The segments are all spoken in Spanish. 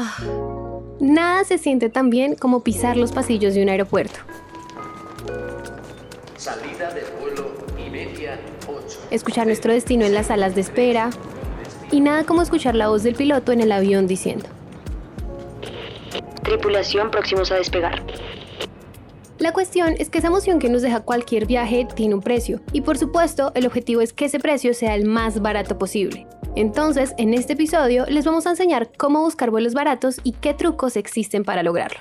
Ah, nada se siente tan bien como pisar los pasillos de un aeropuerto. Salida del vuelo Iberia 8. Escuchar nuestro destino en las salas de espera. Y nada como escuchar la voz del piloto en el avión diciendo. Tripulación próximos a despegar. La cuestión es que esa emoción que nos deja cualquier viaje tiene un precio. Y por supuesto, el objetivo es que ese precio sea el más barato posible. Entonces, en este episodio les vamos a enseñar cómo buscar vuelos baratos y qué trucos existen para lograrlo.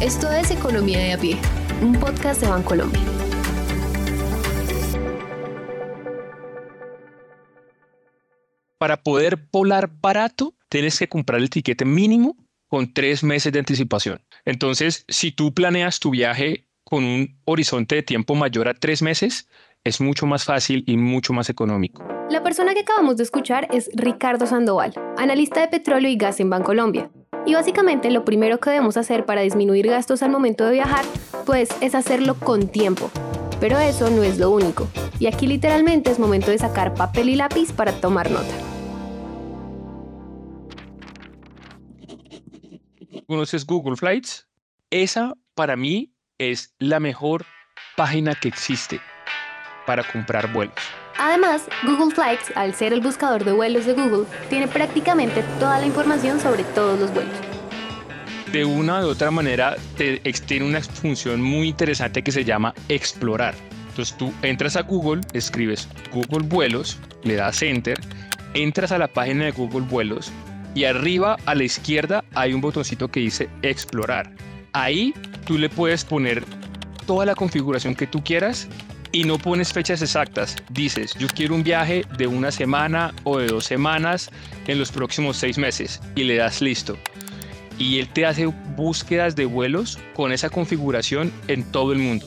Esto es Economía de a pie, un podcast de Bancolombia. Para poder volar barato, tienes que comprar el tiquete mínimo con tres meses de anticipación. Entonces, si tú planeas tu viaje con un horizonte de tiempo mayor a tres meses, es mucho más fácil y mucho más económico. La persona que acabamos de escuchar es Ricardo Sandoval, analista de petróleo y gas en Bancolombia. Y básicamente lo primero que debemos hacer para disminuir gastos al momento de viajar, pues es hacerlo con tiempo. Pero eso no es lo único. Y aquí literalmente es momento de sacar papel y lápiz para tomar nota. ¿Conoces Google Flights? Esa para mí es la mejor página que existe para comprar vuelos. Además, Google Flights, al ser el buscador de vuelos de Google, tiene prácticamente toda la información sobre todos los vuelos. De una u otra manera, te, tiene una función muy interesante que se llama explorar. Entonces tú entras a Google, escribes Google Vuelos, le das Enter, entras a la página de Google Vuelos y arriba a la izquierda hay un botoncito que dice explorar. Ahí tú le puedes poner toda la configuración que tú quieras y no pones fechas exactas. Dices, yo quiero un viaje de una semana o de dos semanas en los próximos seis meses y le das listo. Y él te hace búsquedas de vuelos con esa configuración en todo el mundo.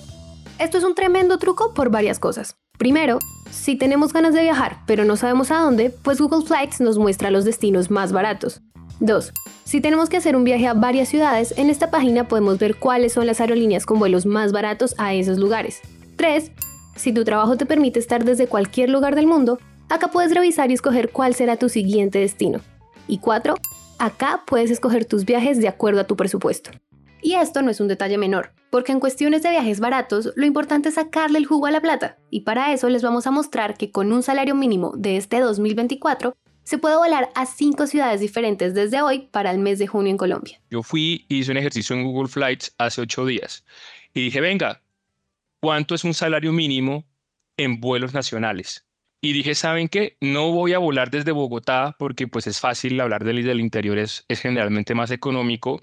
Esto es un tremendo truco por varias cosas. Primero, si tenemos ganas de viajar pero no sabemos a dónde, pues Google Flights nos muestra los destinos más baratos. 2. Si tenemos que hacer un viaje a varias ciudades, en esta página podemos ver cuáles son las aerolíneas con vuelos más baratos a esos lugares. 3. Si tu trabajo te permite estar desde cualquier lugar del mundo, acá puedes revisar y escoger cuál será tu siguiente destino. Y 4. Acá puedes escoger tus viajes de acuerdo a tu presupuesto. Y esto no es un detalle menor, porque en cuestiones de viajes baratos lo importante es sacarle el jugo a la plata, y para eso les vamos a mostrar que con un salario mínimo de este 2024 se puede volar a cinco ciudades diferentes desde hoy para el mes de junio en Colombia. Yo fui y hice un ejercicio en Google Flights hace ocho días y dije, venga, ¿cuánto es un salario mínimo en vuelos nacionales? Y dije, ¿saben qué? No voy a volar desde Bogotá porque pues es fácil hablar del, del interior, es, es generalmente más económico,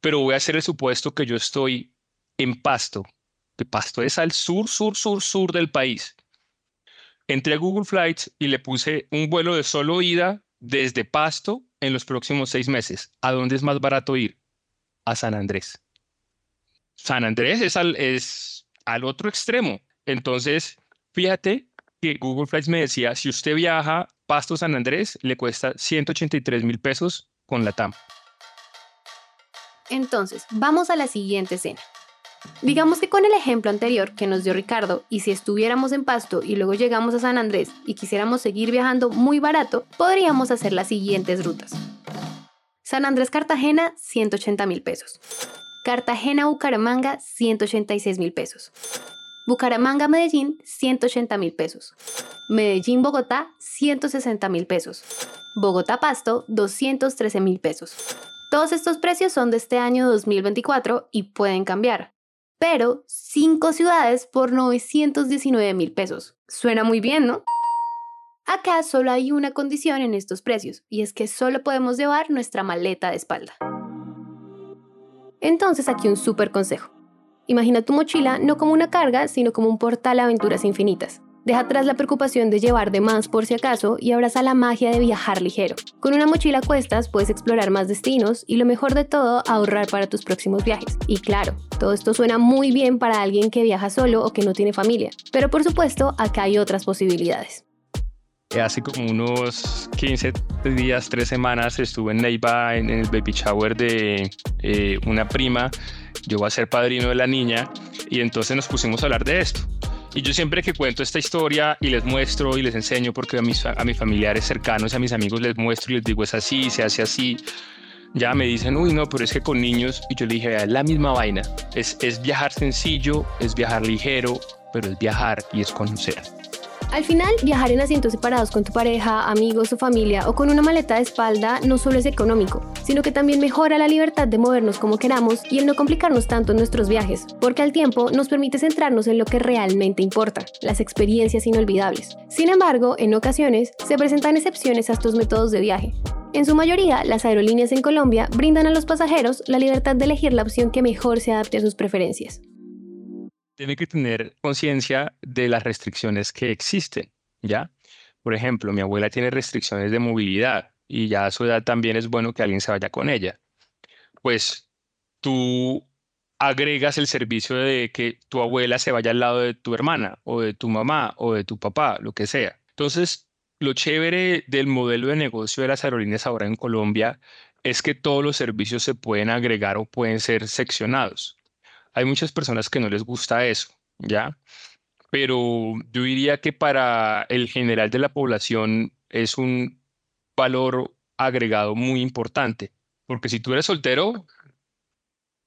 pero voy a hacer el supuesto que yo estoy en Pasto, que Pasto es al sur, sur, sur, sur del país. Entré a Google Flights y le puse un vuelo de solo ida desde Pasto en los próximos seis meses. ¿A dónde es más barato ir? A San Andrés. San Andrés es al, es al otro extremo. Entonces, fíjate que Google Flights me decía, si usted viaja Pasto San Andrés, le cuesta 183 mil pesos con la TAM. Entonces, vamos a la siguiente escena. Digamos que con el ejemplo anterior que nos dio Ricardo, y si estuviéramos en Pasto y luego llegamos a San Andrés y quisiéramos seguir viajando muy barato, podríamos hacer las siguientes rutas. San Andrés Cartagena, 180 mil pesos. Cartagena Bucaramanga, 186 mil pesos. Bucaramanga Medellín, 180 mil pesos. Medellín Bogotá, 160 mil pesos. Bogotá Pasto, 213 mil pesos. Todos estos precios son de este año 2024 y pueden cambiar. Pero 5 ciudades por 919 mil pesos. Suena muy bien, ¿no? Acá solo hay una condición en estos precios, y es que solo podemos llevar nuestra maleta de espalda. Entonces aquí un súper consejo. Imagina tu mochila no como una carga, sino como un portal a aventuras infinitas. Deja atrás la preocupación de llevar de más por si acaso y abraza la magia de viajar ligero. Con una mochila a cuestas puedes explorar más destinos y lo mejor de todo, ahorrar para tus próximos viajes. Y claro, todo esto suena muy bien para alguien que viaja solo o que no tiene familia, pero por supuesto acá hay otras posibilidades. Hace como unos 15 días, 3 semanas estuve en Neiva en el baby shower de eh, una prima. Yo voy a ser padrino de la niña y entonces nos pusimos a hablar de esto Y yo siempre que cuento esta historia y les muestro y les enseño, porque a mis, a mis familiares cercanos, a mis amigos les muestro y les digo es así, se hace así, ya me dicen, uy, no, pero es que con niños, y yo le dije, es la misma vaina, es, es viajar sencillo, es viajar ligero, pero es viajar y es conocer. Al final, viajar en asientos separados con tu pareja, amigos o familia o con una maleta de espalda no solo es económico, sino que también mejora la libertad de movernos como queramos y el no complicarnos tanto en nuestros viajes, porque al tiempo nos permite centrarnos en lo que realmente importa, las experiencias inolvidables. Sin embargo, en ocasiones se presentan excepciones a estos métodos de viaje. En su mayoría, las aerolíneas en Colombia brindan a los pasajeros la libertad de elegir la opción que mejor se adapte a sus preferencias tiene que tener conciencia de las restricciones que existen, ¿ya? Por ejemplo, mi abuela tiene restricciones de movilidad y ya a su edad también es bueno que alguien se vaya con ella. Pues tú agregas el servicio de que tu abuela se vaya al lado de tu hermana o de tu mamá o de tu papá, lo que sea. Entonces, lo chévere del modelo de negocio de las aerolíneas ahora en Colombia es que todos los servicios se pueden agregar o pueden ser seccionados. Hay muchas personas que no les gusta eso, ¿ya? Pero yo diría que para el general de la población es un valor agregado muy importante, porque si tú eres soltero,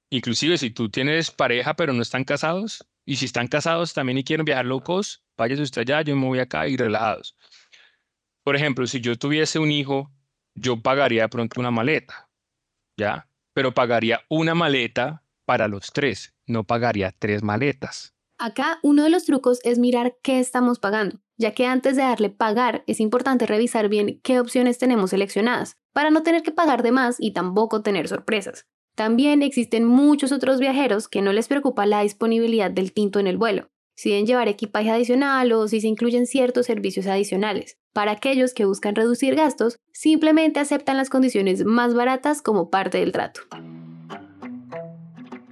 inclusive si tú tienes pareja pero no están casados, y si están casados también y quieren viajar locos, váyase usted allá, yo me voy acá y relajados. Por ejemplo, si yo tuviese un hijo, yo pagaría de pronto una maleta, ¿ya? Pero pagaría una maleta para los tres no pagaría tres maletas. Acá uno de los trucos es mirar qué estamos pagando, ya que antes de darle pagar es importante revisar bien qué opciones tenemos seleccionadas, para no tener que pagar de más y tampoco tener sorpresas. También existen muchos otros viajeros que no les preocupa la disponibilidad del tinto en el vuelo, si deben llevar equipaje adicional o si se incluyen ciertos servicios adicionales. Para aquellos que buscan reducir gastos, simplemente aceptan las condiciones más baratas como parte del trato.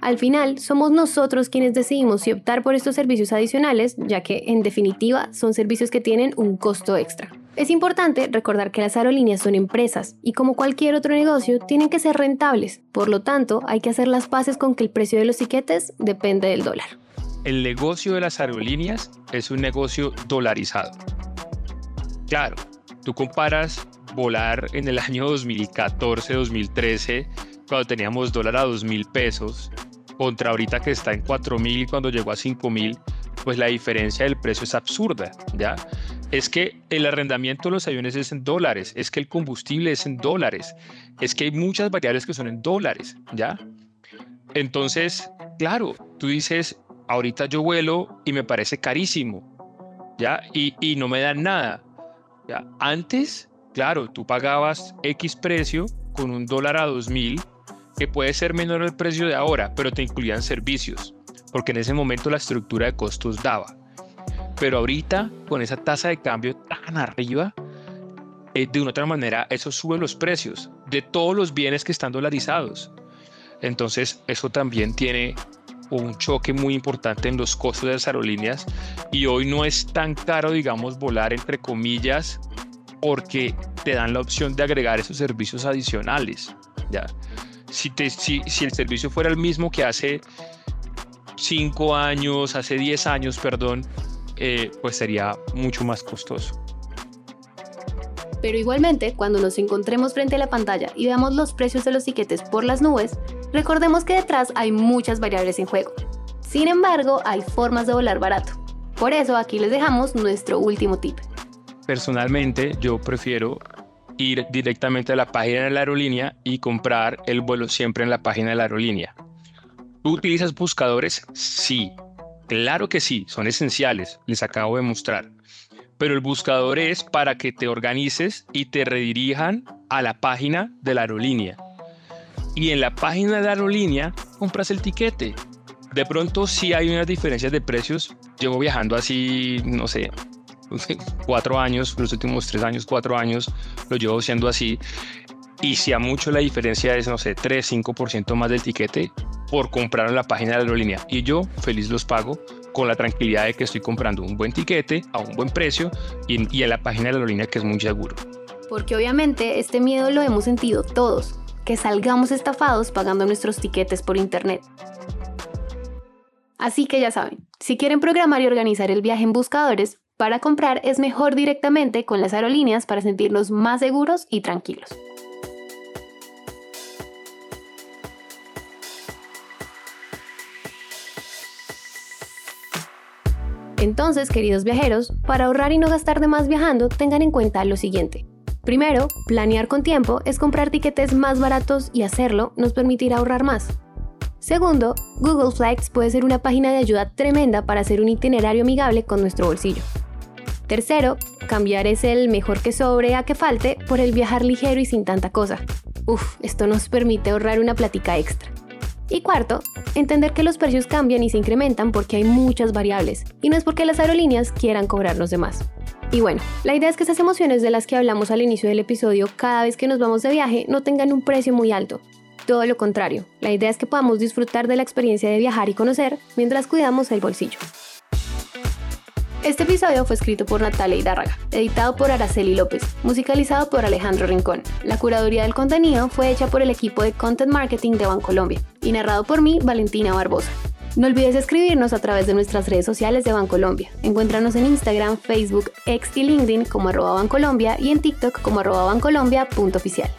Al final, somos nosotros quienes decidimos si optar por estos servicios adicionales, ya que, en definitiva, son servicios que tienen un costo extra. Es importante recordar que las aerolíneas son empresas y como cualquier otro negocio tienen que ser rentables, por lo tanto hay que hacer las paces con que el precio de los tiquetes depende del dólar. El negocio de las aerolíneas es un negocio dolarizado. Claro, tú comparas volar en el año 2014-2013 cuando teníamos dólar a 2 mil pesos contra ahorita que está en 4 mil cuando llegó a 5 mil, pues la diferencia del precio es absurda, ¿ya? Es que el arrendamiento de los aviones es en dólares, es que el combustible es en dólares, es que hay muchas variables que son en dólares, ¿ya? Entonces, claro, tú dices, ahorita yo vuelo y me parece carísimo, ¿ya? Y, y no me dan nada, ¿ya? Antes, claro, tú pagabas X precio con un dólar a 2000 que puede ser menor el precio de ahora, pero te incluían servicios, porque en ese momento la estructura de costos daba. Pero ahorita, con esa tasa de cambio tan arriba, eh, de una otra manera, eso sube los precios de todos los bienes que están dolarizados. Entonces, eso también tiene un choque muy importante en los costos de las aerolíneas y hoy no es tan caro, digamos, volar entre comillas, porque te dan la opción de agregar esos servicios adicionales. ¿ya? Si, si, el servicio fuera el mismo que hace 5 años, hace 10 años, perdón, eh, pues sería mucho más costoso. Pero igualmente, cuando nos encontremos frente a la pantalla y veamos los precios de los tiquetes por las nubes, recordemos que detrás hay muchas variables en juego. Sin embargo, hay formas de volar barato. Por eso aquí les dejamos nuestro último tip. Personalmente, yo prefiero ir directamente a la página de la aerolínea y comprar el vuelo siempre en la página de la aerolínea. ¿Tú utilizas buscadores? Sí, claro que sí, son esenciales, les acabo de mostrar. Pero el buscador es para que te organices y te redirijan a la página de la aerolínea. Y en la página de la aerolínea compras el tiquete. De pronto sí hay unas diferencias de precios. Llevo viajando así, no sé, cuatro años, los últimos tres años, cuatro años, lo llevo siendo así. Y si a mucho la diferencia es, no sé, 3, 5% más del tiquete por comprar en la página de la aerolínea. Y yo feliz los pago con la tranquilidad de que estoy comprando un buen tiquete a un buen precio y, y en la página de la aerolínea que es muy seguro. Porque obviamente este miedo lo hemos sentido todos, que salgamos estafados pagando nuestros tiquetes por internet. Así que ya saben, si quieren programar y organizar el viaje en buscadores, para comprar es mejor directamente con las aerolíneas para sentirnos más seguros y tranquilos. Entonces, queridos viajeros, para ahorrar y no gastar de más viajando, tengan en cuenta lo siguiente. Primero, planear con tiempo es comprar tiquetes más baratos y hacerlo nos permitirá ahorrar más. Segundo, Google Flights puede ser una página de ayuda tremenda para hacer un itinerario amigable con nuestro bolsillo. Tercero, cambiar es el mejor que sobre a que falte por el viajar ligero y sin tanta cosa. Uf, esto nos permite ahorrar una platica extra. Y cuarto, entender que los precios cambian y se incrementan porque hay muchas variables, y no es porque las aerolíneas quieran cobrarnos de más. Y bueno, la idea es que esas emociones de las que hablamos al inicio del episodio cada vez que nos vamos de viaje no tengan un precio muy alto. Todo lo contrario, la idea es que podamos disfrutar de la experiencia de viajar y conocer mientras cuidamos el bolsillo. Este episodio fue escrito por Natalia Hidárraga, editado por Araceli López, musicalizado por Alejandro Rincón. La curaduría del contenido fue hecha por el equipo de Content Marketing de Bancolombia y narrado por mí, Valentina Barbosa. No olvides escribirnos a través de nuestras redes sociales de Bancolombia. Encuéntranos en Instagram, Facebook, X y LinkedIn como arroba Bancolombia y en TikTok como arroba bancolombia.oficial.